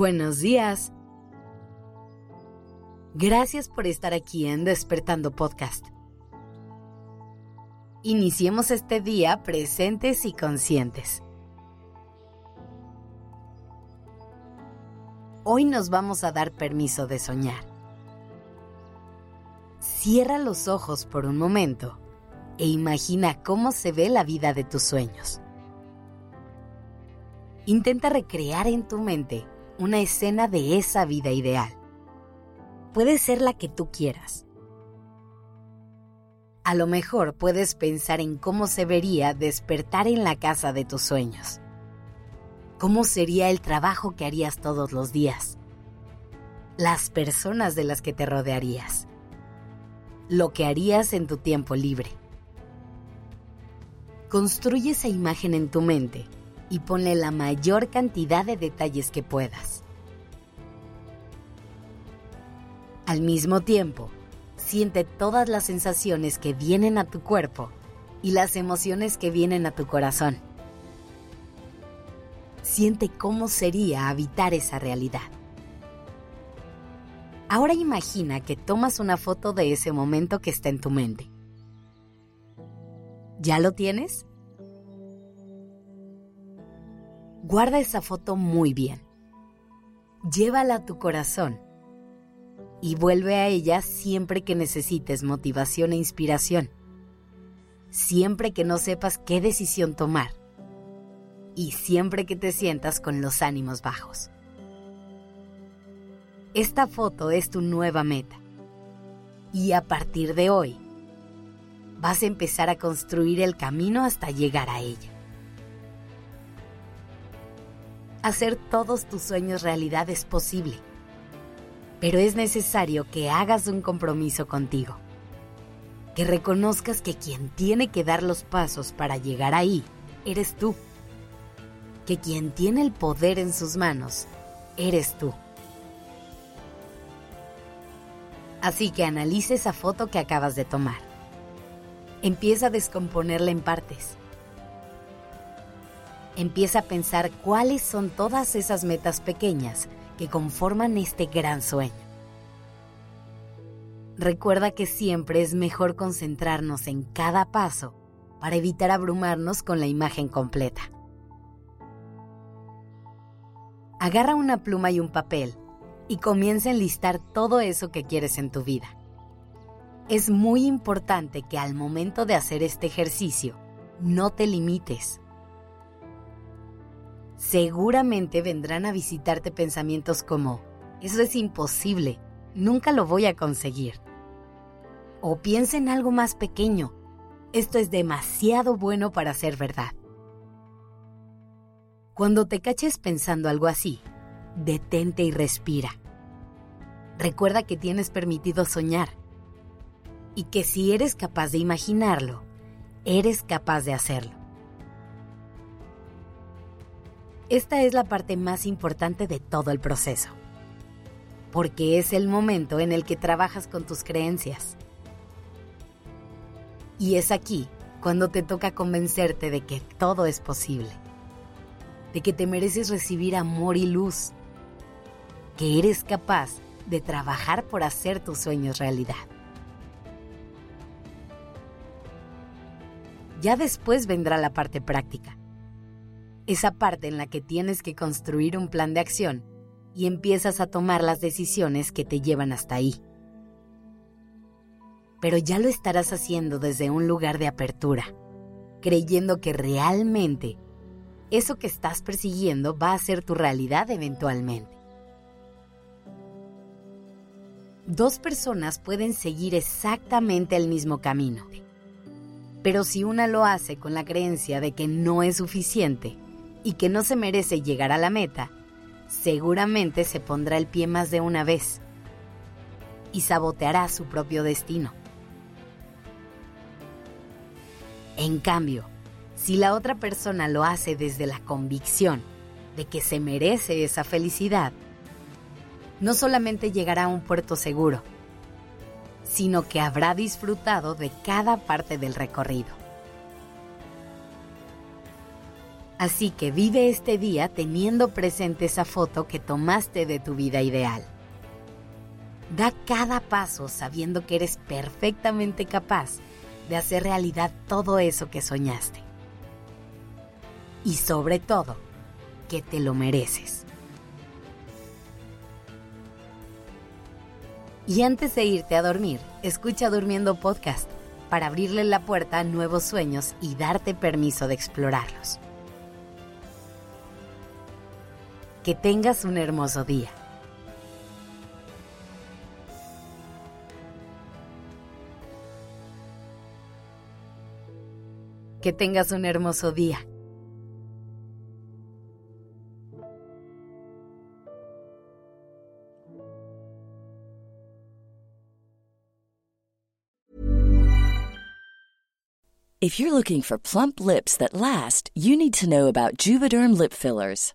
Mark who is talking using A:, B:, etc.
A: Buenos días. Gracias por estar aquí en Despertando Podcast. Iniciemos este día presentes y conscientes. Hoy nos vamos a dar permiso de soñar. Cierra los ojos por un momento e imagina cómo se ve la vida de tus sueños. Intenta recrear en tu mente una escena de esa vida ideal. Puede ser la que tú quieras. A lo mejor puedes pensar en cómo se vería despertar en la casa de tus sueños. ¿Cómo sería el trabajo que harías todos los días? Las personas de las que te rodearías. Lo que harías en tu tiempo libre. Construye esa imagen en tu mente y ponle la mayor cantidad de detalles que puedas. Al mismo tiempo, siente todas las sensaciones que vienen a tu cuerpo y las emociones que vienen a tu corazón. Siente cómo sería habitar esa realidad. Ahora imagina que tomas una foto de ese momento que está en tu mente. ¿Ya lo tienes? Guarda esa foto muy bien. Llévala a tu corazón y vuelve a ella siempre que necesites motivación e inspiración. Siempre que no sepas qué decisión tomar. Y siempre que te sientas con los ánimos bajos. Esta foto es tu nueva meta. Y a partir de hoy, vas a empezar a construir el camino hasta llegar a ella. Hacer todos tus sueños realidad es posible, pero es necesario que hagas un compromiso contigo, que reconozcas que quien tiene que dar los pasos para llegar ahí eres tú, que quien tiene el poder en sus manos eres tú. Así que analice esa foto que acabas de tomar. Empieza a descomponerla en partes empieza a pensar cuáles son todas esas metas pequeñas que conforman este gran sueño. Recuerda que siempre es mejor concentrarnos en cada paso para evitar abrumarnos con la imagen completa. Agarra una pluma y un papel y comienza a enlistar todo eso que quieres en tu vida. Es muy importante que al momento de hacer este ejercicio no te limites seguramente vendrán a visitarte pensamientos como, eso es imposible, nunca lo voy a conseguir. O piensa en algo más pequeño, esto es demasiado bueno para ser verdad. Cuando te caches pensando algo así, detente y respira. Recuerda que tienes permitido soñar y que si eres capaz de imaginarlo, eres capaz de hacerlo. Esta es la parte más importante de todo el proceso, porque es el momento en el que trabajas con tus creencias. Y es aquí cuando te toca convencerte de que todo es posible, de que te mereces recibir amor y luz, que eres capaz de trabajar por hacer tus sueños realidad. Ya después vendrá la parte práctica esa parte en la que tienes que construir un plan de acción y empiezas a tomar las decisiones que te llevan hasta ahí. Pero ya lo estarás haciendo desde un lugar de apertura, creyendo que realmente eso que estás persiguiendo va a ser tu realidad eventualmente. Dos personas pueden seguir exactamente el mismo camino, pero si una lo hace con la creencia de que no es suficiente, y que no se merece llegar a la meta, seguramente se pondrá el pie más de una vez y saboteará su propio destino. En cambio, si la otra persona lo hace desde la convicción de que se merece esa felicidad, no solamente llegará a un puerto seguro, sino que habrá disfrutado de cada parte del recorrido. Así que vive este día teniendo presente esa foto que tomaste de tu vida ideal. Da cada paso sabiendo que eres perfectamente capaz de hacer realidad todo eso que soñaste. Y sobre todo, que te lo mereces. Y antes de irte a dormir, escucha Durmiendo Podcast para abrirle la puerta a nuevos sueños y darte permiso de explorarlos. Que tengas un hermoso día. Que tengas un hermoso día.
B: If you're looking for plump lips that last, you need to know about Juvederm lip fillers.